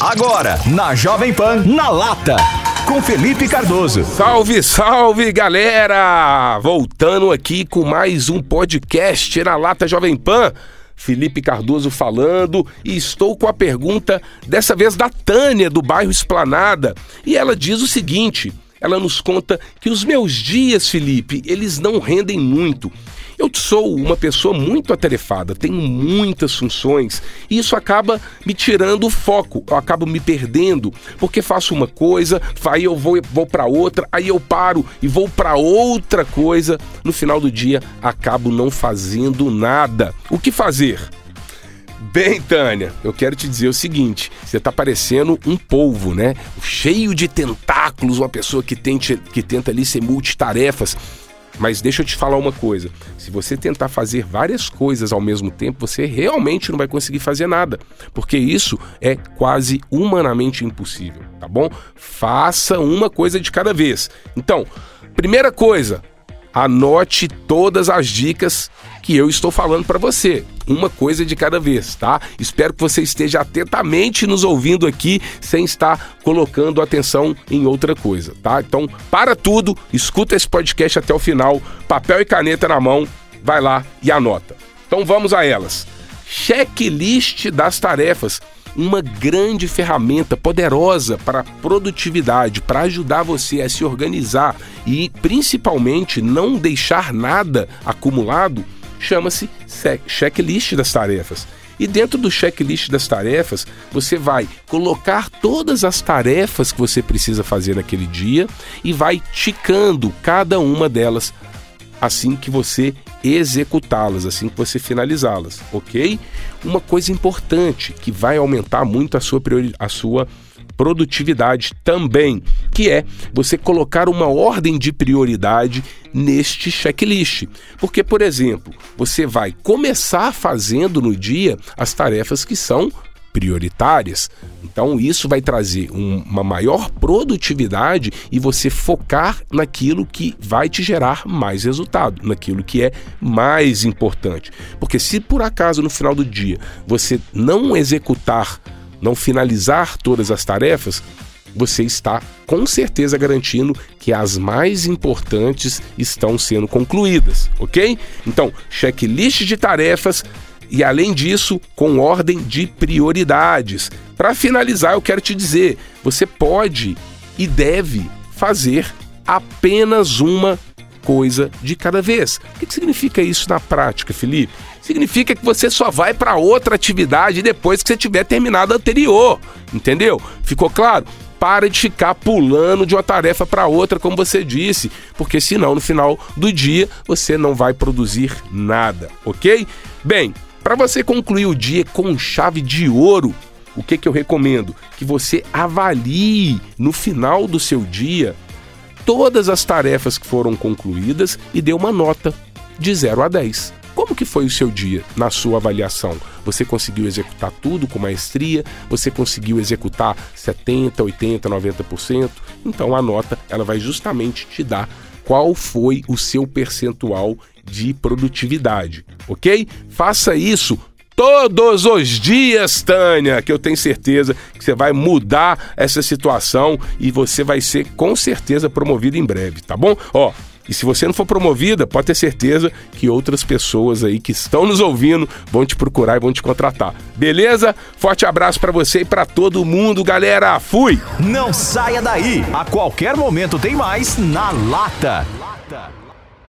Agora, na Jovem Pan, na lata, com Felipe Cardoso. Salve, salve, galera! Voltando aqui com mais um podcast na lata Jovem Pan. Felipe Cardoso falando e estou com a pergunta dessa vez da Tânia do bairro Esplanada e ela diz o seguinte: ela nos conta que os meus dias, Felipe, eles não rendem muito. Eu sou uma pessoa muito atarefada, tenho muitas funções e isso acaba me tirando o foco, eu acabo me perdendo, porque faço uma coisa, aí eu vou, vou para outra, aí eu paro e vou para outra coisa. No final do dia, acabo não fazendo nada. O que fazer? Bem, Tânia, eu quero te dizer o seguinte: você tá parecendo um polvo, né? Cheio de tentáculos, uma pessoa que, tente, que tenta ali ser multitarefas. Mas deixa eu te falar uma coisa: se você tentar fazer várias coisas ao mesmo tempo, você realmente não vai conseguir fazer nada, porque isso é quase humanamente impossível, tá bom? Faça uma coisa de cada vez. Então, primeira coisa, anote todas as dicas que eu estou falando para você. Uma coisa de cada vez, tá? Espero que você esteja atentamente nos ouvindo aqui, sem estar colocando atenção em outra coisa, tá? Então, para tudo, escuta esse podcast até o final, papel e caneta na mão, vai lá e anota. Então, vamos a elas. Checklist das tarefas uma grande ferramenta poderosa para produtividade, para ajudar você a se organizar e principalmente não deixar nada acumulado, chama-se checklist das tarefas. E dentro do checklist das tarefas, você vai colocar todas as tarefas que você precisa fazer naquele dia e vai ticando cada uma delas assim que você executá-las, assim que você finalizá-las, ok? Uma coisa importante que vai aumentar muito a sua, a sua produtividade também, que é você colocar uma ordem de prioridade neste checklist. Porque, por exemplo, você vai começar fazendo no dia as tarefas que são prioritárias. Então, isso vai trazer um, uma maior produtividade e você focar naquilo que vai te gerar mais resultado, naquilo que é mais importante. Porque se por acaso no final do dia você não executar, não finalizar todas as tarefas, você está com certeza garantindo que as mais importantes estão sendo concluídas, ok? Então, checklist de tarefas e, além disso, com ordem de prioridades. Para finalizar, eu quero te dizer: você pode e deve fazer apenas uma coisa de cada vez. O que significa isso na prática, Felipe? Significa que você só vai para outra atividade depois que você tiver terminado a anterior, entendeu? Ficou claro? Para de ficar pulando de uma tarefa para outra, como você disse, porque senão no final do dia você não vai produzir nada, ok? Bem, para você concluir o dia com chave de ouro, o que, que eu recomendo? Que você avalie no final do seu dia todas as tarefas que foram concluídas e dê uma nota de 0 a 10. Como que foi o seu dia na sua avaliação? Você conseguiu executar tudo com maestria? Você conseguiu executar 70, 80, 90%? Então a nota ela vai justamente te dar qual foi o seu percentual de produtividade, ok? Faça isso todos os dias, Tânia, que eu tenho certeza que você vai mudar essa situação e você vai ser com certeza promovido em breve, tá bom? Ó, e se você não for promovida, pode ter certeza que outras pessoas aí que estão nos ouvindo vão te procurar e vão te contratar. Beleza? Forte abraço para você e para todo mundo, galera. Fui. Não saia daí. A qualquer momento tem mais na lata. lata.